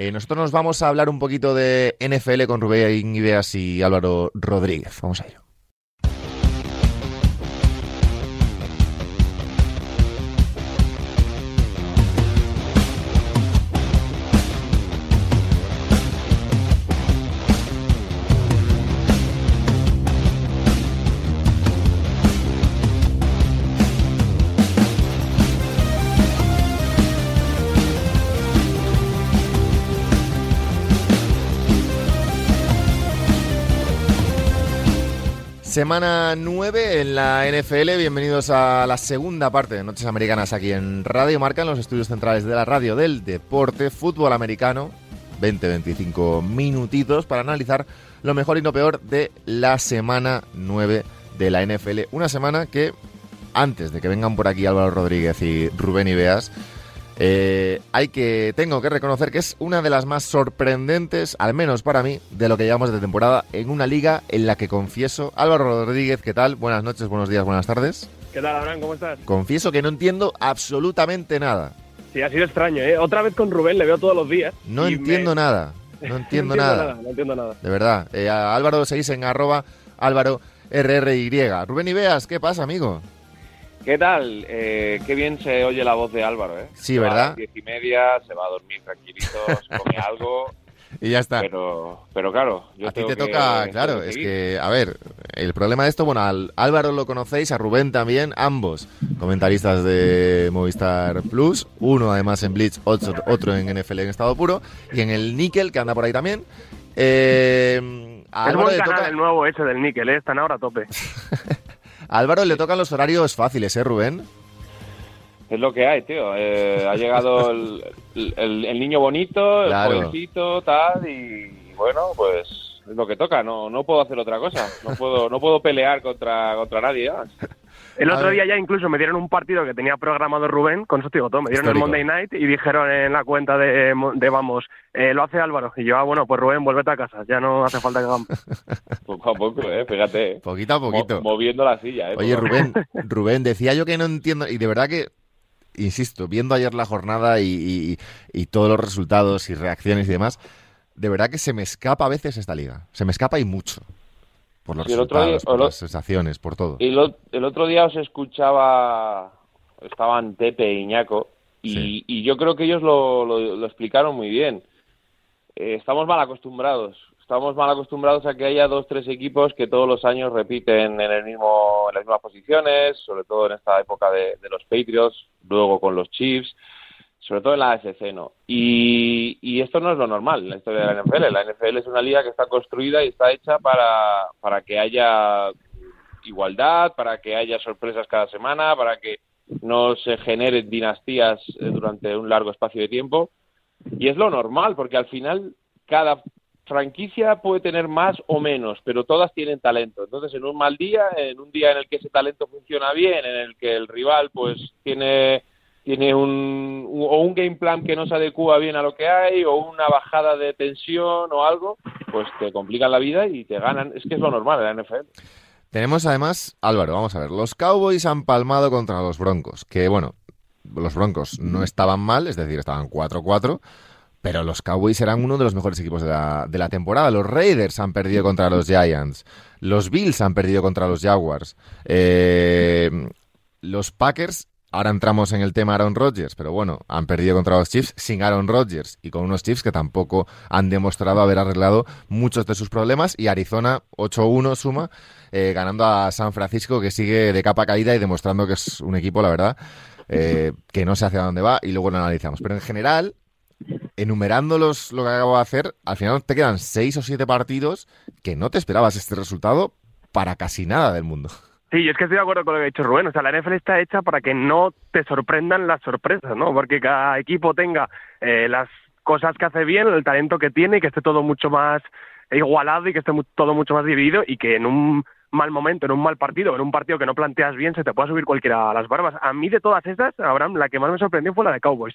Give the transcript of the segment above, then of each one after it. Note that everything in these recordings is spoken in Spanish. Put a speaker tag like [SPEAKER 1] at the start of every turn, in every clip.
[SPEAKER 1] Eh, nosotros nos vamos a hablar un poquito de NFL con Rubén Ibeas y Álvaro Rodríguez. Vamos a ello. Semana 9 en la NFL, bienvenidos a la segunda parte de Noches Americanas aquí en Radio Marca, en los estudios centrales de la radio del deporte, fútbol americano, 20-25 minutitos para analizar lo mejor y lo peor de la semana 9 de la NFL. Una semana que, antes de que vengan por aquí Álvaro Rodríguez y Rubén Ibeas, eh, hay que, tengo que reconocer que es una de las más sorprendentes, al menos para mí, de lo que llevamos de temporada en una liga en la que confieso. Álvaro Rodríguez, ¿qué tal? Buenas noches, buenos días, buenas tardes.
[SPEAKER 2] ¿Qué tal, Abraham? ¿Cómo estás?
[SPEAKER 1] Confieso que no entiendo absolutamente nada.
[SPEAKER 2] Sí, ha sido extraño, ¿eh? Otra vez con Rubén, le veo todos los días.
[SPEAKER 1] No entiendo nada. No entiendo, nada.
[SPEAKER 2] No entiendo nada.
[SPEAKER 1] De verdad. Eh, Álvaro seguís en arroba Álvaro RRY. Rubén Ibeas, ¿qué pasa, amigo?
[SPEAKER 3] ¿Qué tal? Eh, qué bien se oye la voz de Álvaro, ¿eh?
[SPEAKER 1] Sí, ¿verdad?
[SPEAKER 3] a las diez y media, se va a dormir tranquilito, se come algo.
[SPEAKER 1] Y ya está.
[SPEAKER 3] Pero, pero claro, yo
[SPEAKER 1] a ti te
[SPEAKER 3] que-
[SPEAKER 1] toca,
[SPEAKER 3] tengo
[SPEAKER 1] claro,
[SPEAKER 3] que
[SPEAKER 1] es que, a ver, el problema de esto, bueno, al Álvaro lo conocéis, a Rubén también, ambos comentaristas de Movistar Plus, uno además en Blitz, otro, otro en NFL en estado puro, y en el Nickel, que anda por ahí también. Eh, a
[SPEAKER 2] Es
[SPEAKER 1] Álvaro
[SPEAKER 2] buen canal
[SPEAKER 1] toca-
[SPEAKER 2] el nuevo ese del níquel, ¿eh? Están ahora a tope.
[SPEAKER 1] a Álvaro le tocan los horarios fáciles, ¿eh, Rubén?
[SPEAKER 3] Es lo que hay, tío. Eh, ha llegado el, el- el niño bonito, el
[SPEAKER 1] Claro.
[SPEAKER 3] jovencito, tal, y bueno, pues es lo que toca. No, no puedo hacer otra cosa. No puedo, no puedo pelear contra, contra nadie más.
[SPEAKER 2] El
[SPEAKER 1] A
[SPEAKER 2] otro
[SPEAKER 1] ver.
[SPEAKER 2] día ya incluso me dieron un partido que tenía programado Rubén, con te digo todo, me dieron
[SPEAKER 1] Histórico.
[SPEAKER 2] el Monday Night y dijeron en la cuenta de, de vamos, eh, lo hace Álvaro. Y yo, ah, bueno, pues Rubén, vuélvete a casa, ya no hace falta que hagamos.
[SPEAKER 3] Poco a poco, eh, fíjate. eh.
[SPEAKER 1] Poquito a poquito.
[SPEAKER 3] Mo- moviendo la silla, eh.
[SPEAKER 1] Oye, Rubén, Rubén, decía yo que no entiendo, y de verdad que, insisto, viendo ayer la jornada y, y- y todos los resultados y reacciones y demás, de verdad que se me escapa a veces esta liga. Se me escapa y mucho. Por los
[SPEAKER 3] Sí, día-
[SPEAKER 1] por
[SPEAKER 3] lo-
[SPEAKER 1] las sensaciones, por todo.
[SPEAKER 3] Y el otro día os escuchaba, estaban Pepe e Iñaco, y,
[SPEAKER 1] Sí.
[SPEAKER 3] y yo creo que ellos lo, lo- lo explicaron muy bien. Eh, estamos mal acostumbrados. Estamos mal acostumbrados a que haya dos, tres equipos que todos los años repiten en, el mismo, en las mismas posiciones, sobre todo en esta época de, de los Patriots, luego con los Chiefs, sobre todo en la AFC, ¿no? Y, y esto no es lo normal en la historia de la NFL. La NFL es una liga que está construida y está hecha para, para que haya igualdad, para que haya sorpresas cada semana, para que no se generen dinastías eh, durante un largo espacio de tiempo. Y es lo normal, porque al final cada franquicia puede tener más o menos, pero todas tienen talento. Entonces, en un mal día, en un día en el que ese talento funciona bien, en el que el rival pues tiene tiene un, un- o un game plan que no se adecua bien a lo que hay o una bajada de tensión o algo, pues te complican la vida y te ganan. Es que es lo normal en la NFL.
[SPEAKER 1] Tenemos además, Álvaro, vamos a ver, los Cowboys han palmado contra los Broncos, que bueno, los Broncos no estaban mal, es decir, estaban 4-4, pero los Cowboys eran uno de los mejores equipos de la, de la temporada. Los Raiders han perdido contra los Giants, los Bills han perdido contra los Jaguars, eh, los Packers, ahora entramos en el tema Aaron Rodgers, pero bueno, han perdido contra los Chiefs sin Aaron Rodgers y con unos Chiefs que tampoco han demostrado haber arreglado muchos de sus problemas y Arizona 8-1 suma eh, ganando a San Francisco, que sigue de capa caída y demostrando que es un equipo, la verdad, eh, que no sé hacia dónde va y luego lo analizamos. Pero en general, enumerando los, lo que acabo de hacer, al final te quedan seis o siete partidos que no te esperabas este resultado para casi nada del mundo.
[SPEAKER 2] Sí, yo es que estoy de acuerdo con lo que ha dicho Rubén. O sea, la NFL está hecha para que no te sorprendan las sorpresas, ¿no? Porque cada equipo tenga eh, las cosas que hace bien, el talento que tiene y que esté todo mucho más igualado y que esté todo mucho más dividido y que en un mal momento, en un mal partido, en un partido que no planteas bien, se te pueda subir cualquiera a las barbas. A mí de todas estas, Abraham, la que más me sorprendió fue la de Cowboys.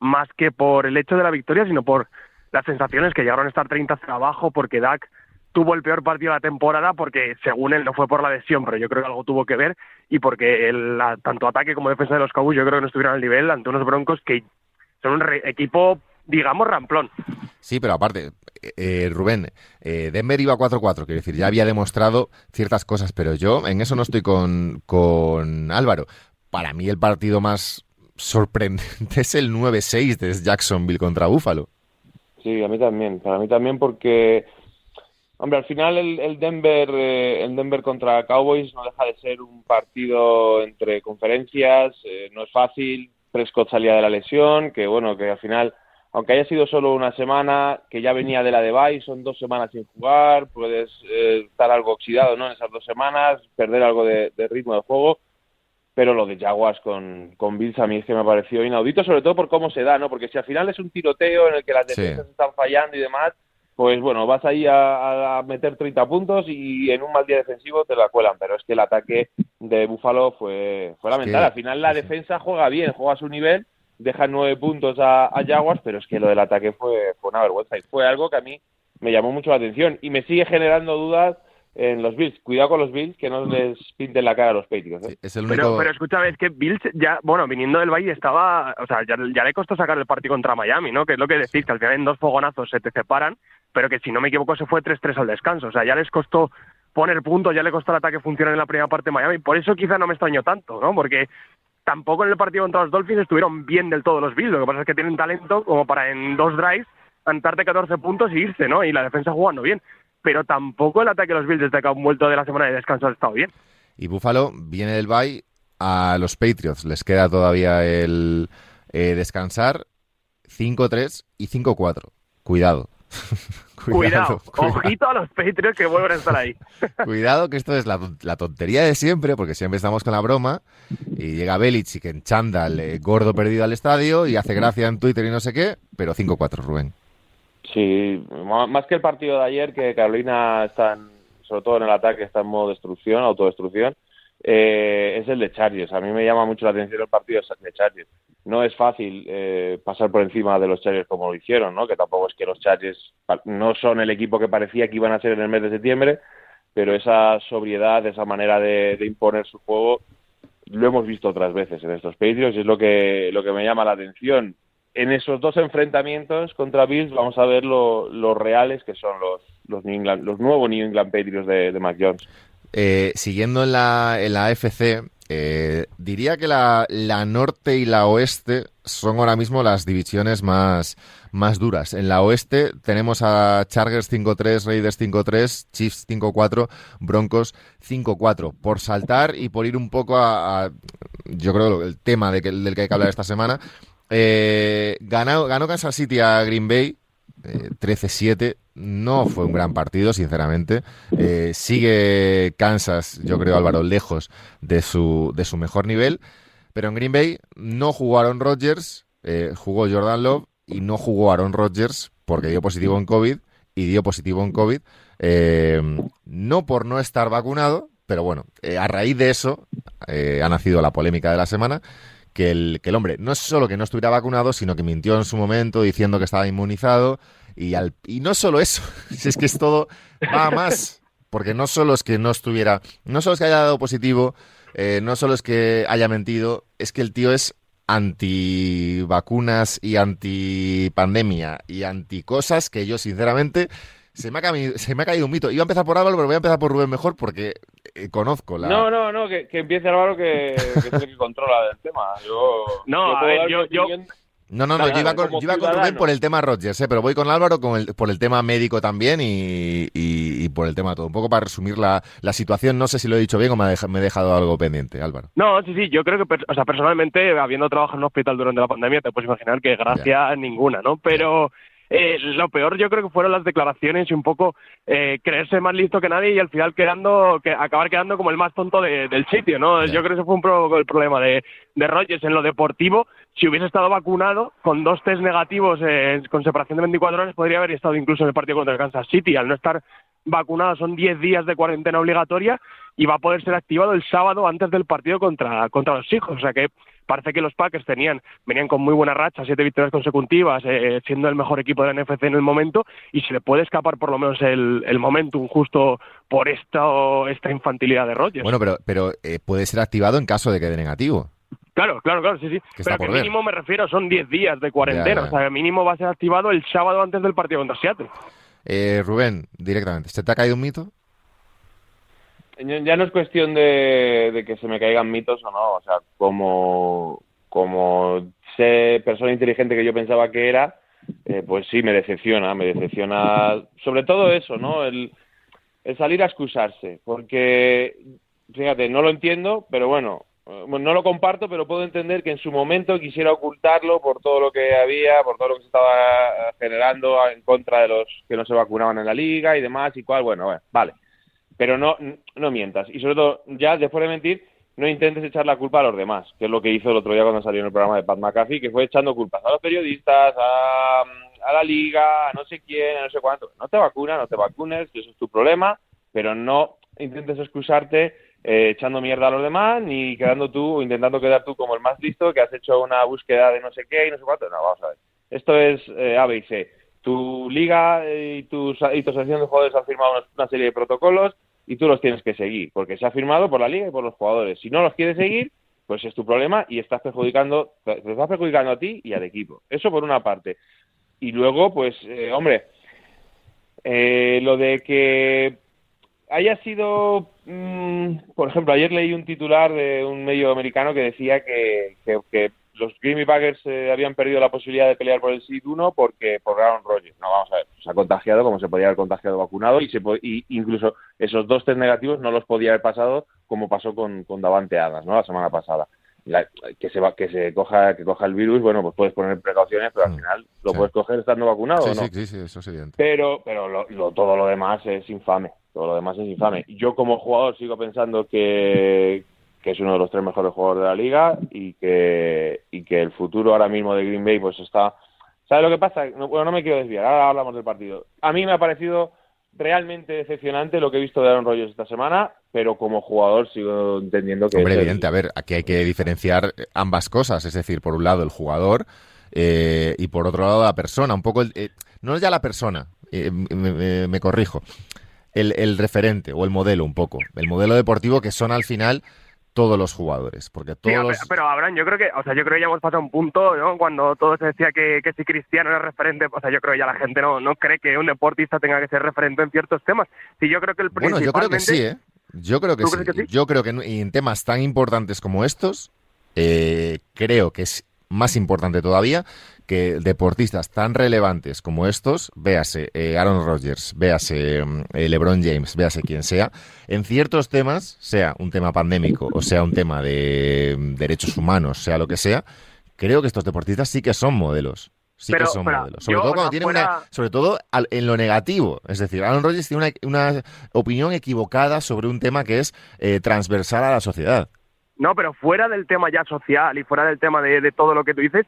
[SPEAKER 2] Más que por el hecho de la victoria, sino por las sensaciones que llegaron a estar 30 hacia abajo, porque Dak tuvo el peor partido de la temporada porque según él no fue por la lesión, pero yo creo que algo tuvo que ver y porque el, la- tanto ataque como defensa de los Cowboys yo creo que no estuvieron al nivel ante unos Broncos que son un re- equipo, digamos, ramplón.
[SPEAKER 1] Sí, pero aparte, eh, Rubén, eh, Denver iba 4-4, quiero decir, ya había demostrado ciertas cosas, pero yo en eso no estoy con, con Álvaro. Para mí el partido más sorprendente es el 9-6 de Jacksonville contra Buffalo.
[SPEAKER 3] Sí, a mí también, para mí también porque, hombre, al final el, Denver, eh, el Denver contra Cowboys no deja de ser un partido entre conferencias, no es fácil, Prescott salía de la lesión, que bueno, que al final aunque haya sido solo una semana, que ya venía de la de Bay, son dos semanas sin jugar, puedes eh, estar algo oxidado ¿no? en esas dos semanas, perder algo de, ritmo de juego, pero lo de Jaguars con, con Bills a mí es que me pareció inaudito, sobre todo por cómo se da, ¿no? Porque si al final es un tiroteo en el que las defensas están fallando y demás, pues bueno, vas ahí a, meter 30 puntos y en un mal día defensivo te la cuelan, pero es que el ataque de Buffalo fue, fue lamentable. al final la defensa juega bien, juega a su nivel deja nueve puntos a, a, Jaguars, pero es que lo del ataque fue, fue una vergüenza. Y fue algo que a mí me llamó mucho la atención. Y me sigue generando dudas en los Bills. Cuidado con los Bills, que no les pinten la cara a los Patriots. ¿eh?
[SPEAKER 2] pero, pero escúchame, es que Bills ya, bueno, viniendo del Valle estaba, o sea, ya, ya, le costó sacar el partido contra Miami, ¿no? Que es lo que decís, que al final en dos fogonazos se te separan, pero que si no me equivoco se fue 3-3 al descanso. O sea, ya les costó poner puntos, ya le costó el ataque funcionar en la primera parte de Miami. Por eso quizá no me extrañó tanto, ¿no? Porque tampoco en el partido contra los Dolphins estuvieron bien del todo los Bills. Lo que pasa es que tienen talento como para en dos drives anotarte 14 puntos y irse, ¿no? Y la defensa jugando bien. Pero tampoco el ataque de los Bills desde que han vuelto de la semana de descanso ha estado bien.
[SPEAKER 1] Y Buffalo viene del bye a los Patriots. Les queda todavía el eh, descansar 5-3 y 5-4. Cuidado.
[SPEAKER 2] cuidado, ojito a los Patriots que vuelven a estar ahí.
[SPEAKER 1] cuidado, que esto es la, tontería de siempre, porque siempre estamos con la broma y llega Belichick en chándal, eh, gordo perdido al estadio y hace gracia en Twitter y no sé qué, pero 5-4, Rubén.
[SPEAKER 3] Sí, más que el partido de ayer, que Carolina está, sobre todo en el ataque, está en modo destrucción, autodestrucción, eh, es el de Chargers. A mí me llama mucho la atención el partido de Chargers no es fácil eh, pasar por encima de los Chargers como lo hicieron, ¿no? Que tampoco es que los Chargers no son el equipo que parecía que iban a ser en el mes de septiembre, pero esa sobriedad, esa manera de, imponer su juego, lo hemos visto otras veces en estos Patriots y es lo que, lo que me llama la atención. En esos dos enfrentamientos contra Bills vamos a ver los reales que son los, los, los nuevos New England Patriots de, de Mac Jones.
[SPEAKER 1] Eh, siguiendo en la, en la AFC, eh, diría que la, norte y la oeste son ahora mismo las divisiones más, más duras. En la oeste tenemos a Chargers 5-3, Raiders 5-3, Chiefs 5-4, Broncos 5-4. Por saltar y por ir un poco a, yo creo, el tema de del que hay que hablar esta semana, eh, ganó, Kansas City a Green Bay 13-7. Eh, no fue un gran partido, sinceramente. Eh, sigue Kansas, yo creo, Álvaro, lejos de su, de su mejor nivel. Pero en Green Bay no jugó Aaron Rodgers, eh, jugó Jordan Love y no jugó Aaron Rodgers porque dio positivo en COVID y dio positivo en COVID. no por no estar vacunado, pero bueno, a raíz de eso ha nacido la polémica de la semana que el, que el hombre no es solo que no estuviera vacunado, sino que mintió en su momento diciendo que estaba inmunizado. Y, al, y no solo eso, si es que es todo, va más. Porque no solo es que no estuviera, no solo es que haya dado positivo, eh, no solo es que haya mentido, es que el tío es anti vacunas y anti pandemia y anti cosas que yo sinceramente se me, ha caído, se me ha caído un mito. Iba a empezar por Álvaro, pero voy a empezar por Rubén mejor porque eh, conozco la...
[SPEAKER 3] No, no, no, que, que empiece Álvaro que, que es el que controla el tema. Yo,
[SPEAKER 2] no, yo, yo,
[SPEAKER 1] No, no, no, yo iba, con, yo iba con, Rubén por el tema Rogers, ¿eh? pero voy con Álvaro con el, por el tema médico también y, y, por el tema todo. Un poco para resumir la, la situación, no sé si lo he dicho bien o me, me he dejado algo pendiente, Álvaro.
[SPEAKER 2] No, sí, sí, yo creo que, o sea, personalmente, habiendo trabajado en un hospital durante la pandemia, te puedes imaginar que gracia ninguna, ¿no? Pero... Eh, lo peor yo creo que fueron las declaraciones y un poco eh, creerse más listo que nadie y al final quedando que acabar quedando como el más tonto del sitio, ¿no? Yo creo que ese fue un poco el problema de, de Rogers en lo deportivo. Si hubiese estado vacunado con dos test negativos eh, con separación de 24 horas podría haber estado incluso en el partido contra el Kansas City. Al no estar vacunado son 10 días de cuarentena obligatoria y va a poder ser activado el sábado antes del partido contra, contra los hijos. O sea que parece que los Packers tenían, venían con muy buena racha, siete victorias consecutivas, eh, siendo el mejor equipo de la NFC en el momento, y se le puede escapar por lo menos el, el momentum justo por esta, esta infantilidad de Rodgers.
[SPEAKER 1] Bueno, pero, pero eh, puede ser activado en caso de que dé negativo.
[SPEAKER 2] Claro, claro, claro, sí, sí. Pero que mínimo me refiero, son 10 días de cuarentena. O sea, mínimo va a ser activado el sábado antes del partido contra Seattle.
[SPEAKER 1] Eh, Rubén, directamente, ¿se te ha caído un mito?
[SPEAKER 3] Ya no es cuestión de, que se me caigan mitos o no. O sea, como, como sé persona inteligente que yo pensaba que era, eh, pues sí, me decepciona. Me decepciona sobre todo eso, ¿no? El, salir a excusarse. Porque, fíjate, no lo entiendo, pero bueno, eh, no lo comparto, pero puedo entender que en su momento quisiera ocultarlo por todo lo que había, por todo lo que se estaba generando en contra de los que no se vacunaban en la liga y demás y cual, bueno, vale. Pero no, no mientas. Y sobre todo, ya después de mentir, no intentes echar la culpa a los demás, que es lo que hizo el otro día cuando salió en el programa de Pat McAfee, que fue echando culpas a los periodistas, a, a la liga, a no sé quién, a no sé cuánto. No te vacunas, no te vacunes, eso es tu problema, pero no intentes excusarte eh, echando mierda a los demás, ni quedando tú o intentando quedar tú como el más listo, que has hecho una búsqueda de no sé qué y no sé cuánto. No, vamos a ver. Esto es eh, A, B y. Tu liga y, tus, y tu asociación de jugadores han firmado una, serie de protocolos y tú los tienes que seguir, porque se ha firmado por la liga y por los jugadores. Si no los quieres seguir, pues es tu problema y estás perjudicando, te estás perjudicando a ti y al equipo. Eso por una parte. Y luego, pues, eh, hombre, eh, lo de que haya sido, mm, por ejemplo, ayer leí un titular de un medio americano que decía que, que, los Green Bay eh, habían perdido la posibilidad de pelear por el seed 1 porque por Aaron Rodgers. No, vamos a ver, se ha contagiado como se podía haber contagiado vacunado y, se y incluso esos dos test negativos no los podía haber pasado como pasó con, con Davante Adams, ¿no? La semana pasada. que se va, que se coja que coja el virus bueno pues puedes poner precauciones pero al mm, final lo puedes coger estando vacunado
[SPEAKER 1] sí,
[SPEAKER 3] no
[SPEAKER 1] sí, sí, eso es evidente
[SPEAKER 3] pero pero lo, todo lo demás es infame todo lo demás es infame. Yo como jugador sigo pensando que, es uno de los tres mejores jugadores de la liga y que, y que el futuro ahora mismo de Green Bay pues está... ¿Sabes lo que pasa? No, bueno, no me quiero desviar, ahora hablamos del partido. A mí me ha parecido realmente decepcionante lo que he visto de Aaron Rodgers esta semana, pero como jugador sigo entendiendo que...
[SPEAKER 1] Hombre, evidente, a ver, aquí hay que diferenciar ambas cosas, es decir, por un lado el jugador eh, y por otro lado la persona, un poco... El, eh, no es ya la persona, eh, me corrijo, el, el referente o el modelo un poco, el modelo deportivo que son al final todos los jugadores, porque todos
[SPEAKER 2] pero, Abraham, yo creo que, o sea, yo creo que ya hemos pasado un punto, ¿no? Cuando todo se decía que, que si Cristiano era referente, o sea, yo creo que ya la gente no, no cree que un deportista tenga que ser referente en ciertos temas. Sí, yo creo que el
[SPEAKER 1] Bueno, yo creo que sí, ¿eh? Yo creo que, sí. Yo creo que en, temas tan importantes como estos, eh, creo que es más importante todavía que deportistas tan relevantes como estos, véase eh, Aaron Rodgers, véase mm, eh, LeBron James, véase quien sea, en ciertos temas, sea un tema pandémico o sea un tema de mm, derechos humanos, sea lo que sea, creo que estos deportistas sí que son modelos. Sí que son modelos. Sobre todo cuando tienen una, sobre todo en lo negativo. Es decir, Aaron Rodgers tiene una, opinión equivocada sobre un tema que es eh, transversal a la sociedad.
[SPEAKER 2] No, pero fuera del tema ya social y fuera del tema de, todo lo que tú dices,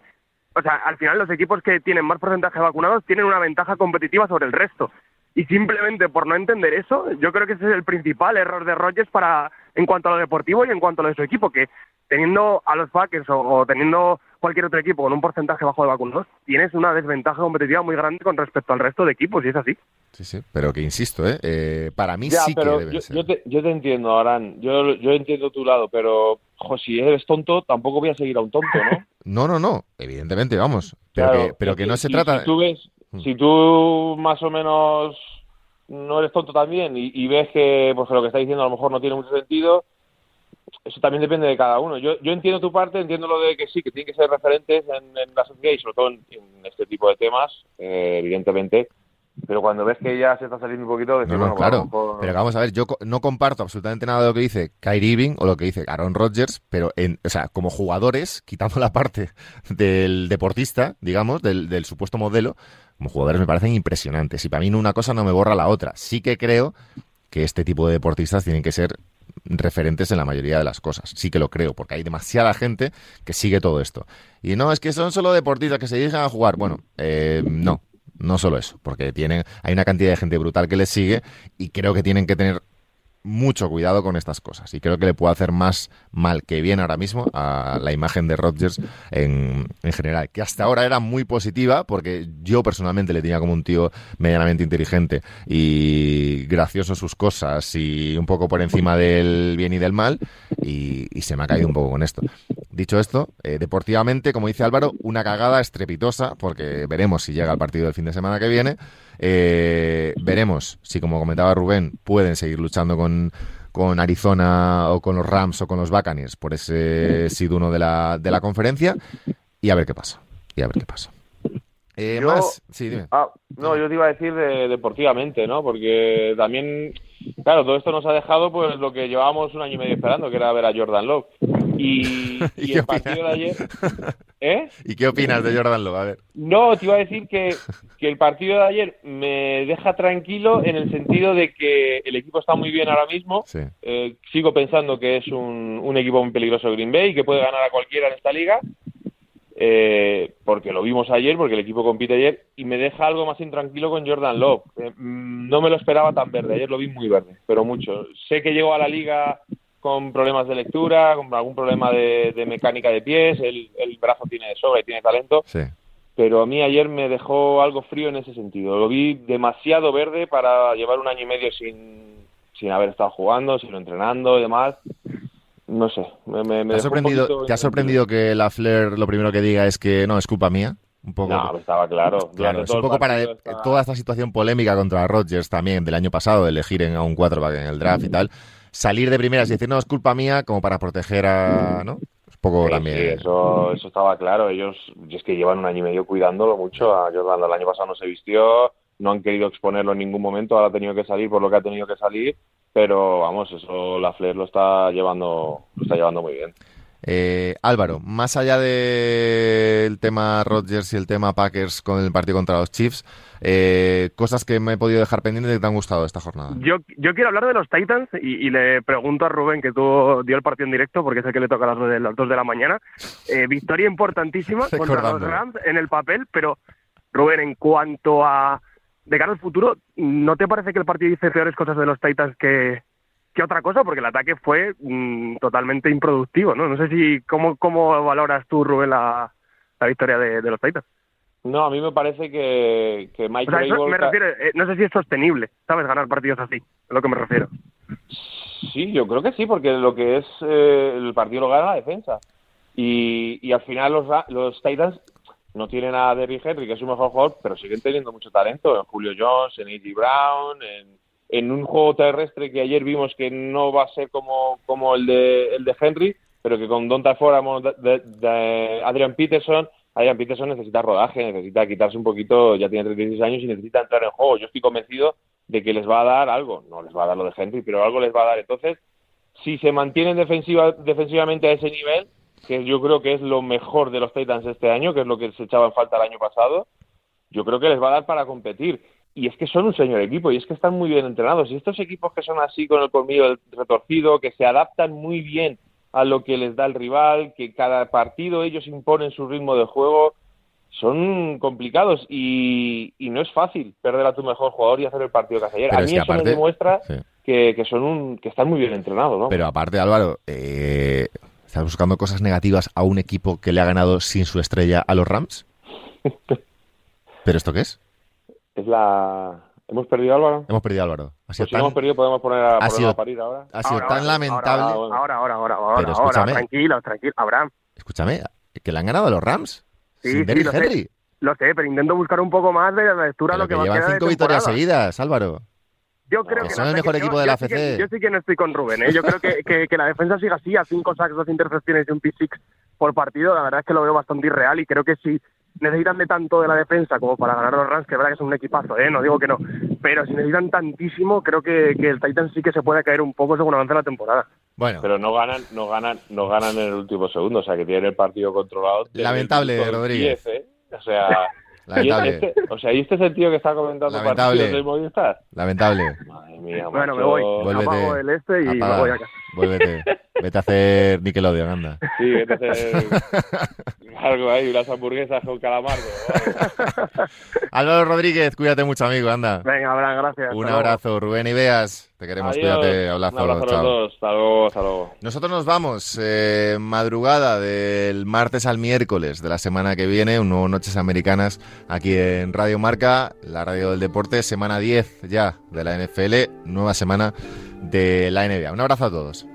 [SPEAKER 2] o sea, al final los equipos que tienen más porcentaje vacunados tienen una ventaja competitiva sobre el resto. Y simplemente por no entender eso, yo creo que ese es el principal error de Rodgers para, en cuanto a lo deportivo y en cuanto a lo de su equipo, que teniendo a los Packers o, teniendo cualquier otro equipo con un porcentaje bajo de vacunados, tienes una desventaja competitiva muy grande con respecto al resto de equipos, y es así.
[SPEAKER 1] Sí, sí, pero que insisto, ¿eh? eh para mí sí que debe
[SPEAKER 3] yo,
[SPEAKER 1] ser.
[SPEAKER 3] Yo te, yo te entiendo, Aran, yo, yo entiendo tu lado, pero, jo, si eres tonto, tampoco voy a seguir a un tonto, ¿no?
[SPEAKER 1] no, no, no, evidentemente, vamos, pero que, pero que no se trata...
[SPEAKER 3] Si tú, ves, mm. si tú más o menos no eres tonto también y, ves que pues, lo que está diciendo a lo mejor no tiene mucho sentido, eso también depende de cada uno. Yo, yo entiendo tu parte, entiendo lo de que sí, que tienen que ser referentes en, en la sociedad y sobre todo en, este tipo de temas, eh, evidentemente, pero cuando ves que ya se está saliendo un poquito de
[SPEAKER 1] no, claro. pero vamos a ver yo no comparto absolutamente nada de lo que dice Kyrie Irving o lo que dice Aaron Rodgers pero en, o sea como jugadores quitando la parte del deportista digamos del, del supuesto modelo como jugadores me parecen impresionantes. Y para mí una cosa no me borra la otra. Sí que creo que este tipo de deportistas tienen que ser referentes en la mayoría de las cosas. Sí que lo creo, porque hay demasiada gente que sigue todo esto. Y no, es que son solo deportistas que se dedican a jugar. Bueno, eh, no, no solo eso, porque tienen, hay una cantidad de gente brutal que les sigue y creo que tienen que tener mucho cuidado con estas cosas y creo que le puede hacer más mal que bien ahora mismo a la imagen de Rodgers en, en, general, que hasta ahora era muy positiva porque yo personalmente le tenía como un tío medianamente inteligente y gracioso sus cosas y un poco por encima del bien y del mal y, y se me ha caído un poco con esto. Dicho esto, eh, deportivamente, como dice Álvaro, una cagada estrepitosa, porque veremos si llega el partido del fin de semana que viene. Eh, veremos si, como comentaba Rubén, pueden seguir luchando con, con Arizona o con los Rams o con los Buccaneers por ese seed uno de la, de la conferencia. Y a ver qué pasa. Y a ver qué pasa. Eh,
[SPEAKER 3] Yo-
[SPEAKER 1] más, sí, dime.
[SPEAKER 3] Ah, no, yo te iba a decir de- deportivamente, ¿no? Porque también, claro, todo esto nos ha dejado pues lo que llevábamos un año y medio esperando, que era ver a Jordan Love. Y,
[SPEAKER 1] ¿Y
[SPEAKER 3] y
[SPEAKER 1] qué
[SPEAKER 3] el partido de ayer... ¿Eh?
[SPEAKER 1] ¿Y qué opinas de Jordan Love? A ver.
[SPEAKER 3] No, te iba a decir que, que el partido de ayer me deja tranquilo en el sentido de que el equipo está muy bien ahora mismo.
[SPEAKER 1] Sí.
[SPEAKER 3] Eh, sigo pensando que es un, un equipo muy peligroso Green Bay y que puede ganar a cualquiera en esta liga. eh, porque lo vimos ayer, porque el equipo compite ayer, y me deja algo más intranquilo con Jordan Love. Eh, mm, no me lo esperaba tan verde, ayer lo vi muy verde, pero mucho. Sé que llegó a la liga con problemas de lectura, con algún problema de, de mecánica de pies, el, el brazo tiene de sobra y tiene talento,
[SPEAKER 1] Sí.
[SPEAKER 3] pero a mí ayer me dejó algo frío en ese sentido. Lo vi demasiado verde para llevar un año y medio sin, sin haber estado jugando, sin entrenando y demás. No sé, me, me, me
[SPEAKER 1] ¿Te ha sorprendido, ¿te ha sorprendido que la Flair lo primero que diga es que no, es culpa mía? Un poco.
[SPEAKER 3] No, estaba claro.
[SPEAKER 1] Claro, es un poco para toda esta situación polémica contra Rodgers también del año pasado, de elegir en- a un quarterback en el draft y tal. Salir de primeras y decir, no, es culpa mía, como para proteger a. ¿No? Es poco
[SPEAKER 3] Sí,
[SPEAKER 1] también.
[SPEAKER 3] sí, eso, eso estaba claro. Ellos, es que llevan un año y medio cuidándolo mucho. A Jordan el año pasado no se vistió, no han querido exponerlo en ningún momento. Ahora ha tenido que salir por lo que ha tenido que salir. Pero vamos, eso la Flair lo está llevando, lo está llevando muy bien.
[SPEAKER 1] Eh, Álvaro, más allá del tema Rodgers y el tema Packers con el partido contra los Chiefs, eh, cosas que me he podido dejar pendientes que te han gustado esta jornada.
[SPEAKER 2] Yo, yo quiero hablar de los Titans y, y le pregunto a Rubén, que tú dio el partido en directo, porque es el que le toca a las, dos de- las 2 de la mañana. Eh, victoria importantísima contra los. Rams en el papel, pero Rubén, en cuanto a de cara al futuro, ¿no te parece que el partido dice peores cosas de los Titans que, que otra cosa? Porque el ataque fue mm, totalmente improductivo, ¿no? No sé si cómo, cómo valoras tú, Rubén, la, la victoria de, de los Titans.
[SPEAKER 3] No, a mí me parece que, que Mike
[SPEAKER 2] O sea, eso
[SPEAKER 3] Vrabel
[SPEAKER 2] me refiero, eh, no sé si es sostenible, ¿sabes? Ganar partidos así, es lo que me refiero.
[SPEAKER 3] Sí, yo creo que sí, porque lo que es eh, el partido lo gana la defensa. Y, y al final los, los Titans no tienen a Derrick Henry, que es su mejor jugador, pero siguen teniendo mucho talento en Julio Jones, en A.J. Brown, en, en un juego terrestre que ayer vimos que no va a ser como, el, de, el de Henry, pero que con Donta de- de Adrian Peterson, Adrian Peterson necesita rodaje, necesita quitarse un poquito, ya tiene 36 años y necesita entrar en juego. Yo estoy convencido de que les va a dar algo, no les va a dar lo de Henry, pero algo les va a dar. Entonces, si se mantienen defensiva, defensivamente a ese nivel, que yo creo que es lo mejor de los Titans este año, que es lo que se echaba en falta el año pasado, yo creo que les va a dar para competir. Y es que son un señor equipo y es que están muy bien entrenados. Y estos equipos que son así con el colmillo retorcido, que se adaptan muy bien a lo que les da el rival, que cada partido ellos imponen su ritmo de juego, son complicados y, y no es fácil perder a tu mejor jugador y hacer el partido que hace ayer.
[SPEAKER 1] Pero
[SPEAKER 3] a
[SPEAKER 1] es
[SPEAKER 3] mí
[SPEAKER 1] que
[SPEAKER 3] eso
[SPEAKER 1] aparte-
[SPEAKER 3] me demuestra
[SPEAKER 1] Sí.
[SPEAKER 3] que, que son un, que están muy bien entrenados, ¿no?
[SPEAKER 1] Pero aparte, Álvaro, eh, ¿estás buscando cosas negativas a un equipo que le ha ganado sin su estrella a los Rams? ¿Pero esto qué es?
[SPEAKER 3] Es la... ¿Hemos perdido Álvaro?
[SPEAKER 1] Hemos perdido a Álvaro. Ha
[SPEAKER 3] Pues si no hemos perdido podemos poner a,
[SPEAKER 1] ha sido-
[SPEAKER 3] a parir ahora.
[SPEAKER 1] ha sido
[SPEAKER 2] Ahora,
[SPEAKER 1] tan
[SPEAKER 2] ahora,
[SPEAKER 1] lamentable.
[SPEAKER 2] Ahora, ahora, ahora, ahora, ahora,
[SPEAKER 1] Pero
[SPEAKER 2] ahora,
[SPEAKER 1] escúchame.
[SPEAKER 2] tranquilo, tranquilo. Abraham,
[SPEAKER 1] Escúchame, que le han ganado a los Rams.
[SPEAKER 2] Sí,
[SPEAKER 1] sin
[SPEAKER 2] sí,
[SPEAKER 1] Derrick
[SPEAKER 2] lo sé.
[SPEAKER 1] Henry.
[SPEAKER 2] lo sé, pero intento buscar un poco más de la lectura a
[SPEAKER 1] Pero
[SPEAKER 2] lo que,
[SPEAKER 1] que
[SPEAKER 2] va a
[SPEAKER 1] llevan
[SPEAKER 2] de
[SPEAKER 1] cinco victorias seguidas, Álvaro.
[SPEAKER 2] Yo creo
[SPEAKER 1] Que
[SPEAKER 2] que,
[SPEAKER 1] son
[SPEAKER 2] el
[SPEAKER 1] el mejor equipo
[SPEAKER 2] yo-
[SPEAKER 1] de la
[SPEAKER 2] yo sí yo sí que no estoy con Rubén, ¿eh? Yo creo que, que, que la defensa siga así, a cinco sacks, dos intercepciones y un pick six por partido. La verdad es que lo veo bastante irreal y creo que si necesitan de tanto de la defensa como para ganar los Rams, que es verdad que son un equipazo, ¿eh? No digo que no. Pero si necesitan tantísimo, creo que, que el Titan sí que se puede caer un poco según avance la temporada.
[SPEAKER 1] Bueno,
[SPEAKER 3] Pero no ganan, no ganan, no ganan en el último segundo, o sea que tienen el partido controlado.
[SPEAKER 1] Lamentable, Rodríguez.
[SPEAKER 3] 10, ¿eh? O sea,
[SPEAKER 1] lamentable.
[SPEAKER 3] y este, o sea, y este es el tío que está comentando
[SPEAKER 1] Lamentable.
[SPEAKER 3] partidos del Movistar.
[SPEAKER 1] Lamentable.
[SPEAKER 3] Madre mía,
[SPEAKER 2] Bueno, me voy.
[SPEAKER 1] Vuélvete.
[SPEAKER 2] Apago el este y
[SPEAKER 1] Apaga.
[SPEAKER 2] me voy a casa.
[SPEAKER 1] Vuélvete. Vete a hacer Nickelodeon, anda.
[SPEAKER 3] Sí, vete a hacer algo ahí, unas hamburguesas con calamardo.
[SPEAKER 1] Álvaro Rodríguez, cuídate mucho, amigo, anda.
[SPEAKER 2] Venga, Abraham, gracias.
[SPEAKER 1] Un
[SPEAKER 2] Hasta luego.
[SPEAKER 1] abrazo, Rubén Ibeas. Te queremos,
[SPEAKER 3] Adiós.
[SPEAKER 1] cuídate,
[SPEAKER 3] Un
[SPEAKER 1] abrazo,
[SPEAKER 3] abrazo a los
[SPEAKER 1] chao.
[SPEAKER 3] dos. Hasta luego, hasta luego.
[SPEAKER 1] Nosotros nos vamos, eh, madrugada del martes al miércoles de la semana que viene, un nuevo Noches Americanas aquí en Radio Marca, la radio del deporte, semana 10 ya de la NFL, nueva semana de la NBA. Un abrazo a todos.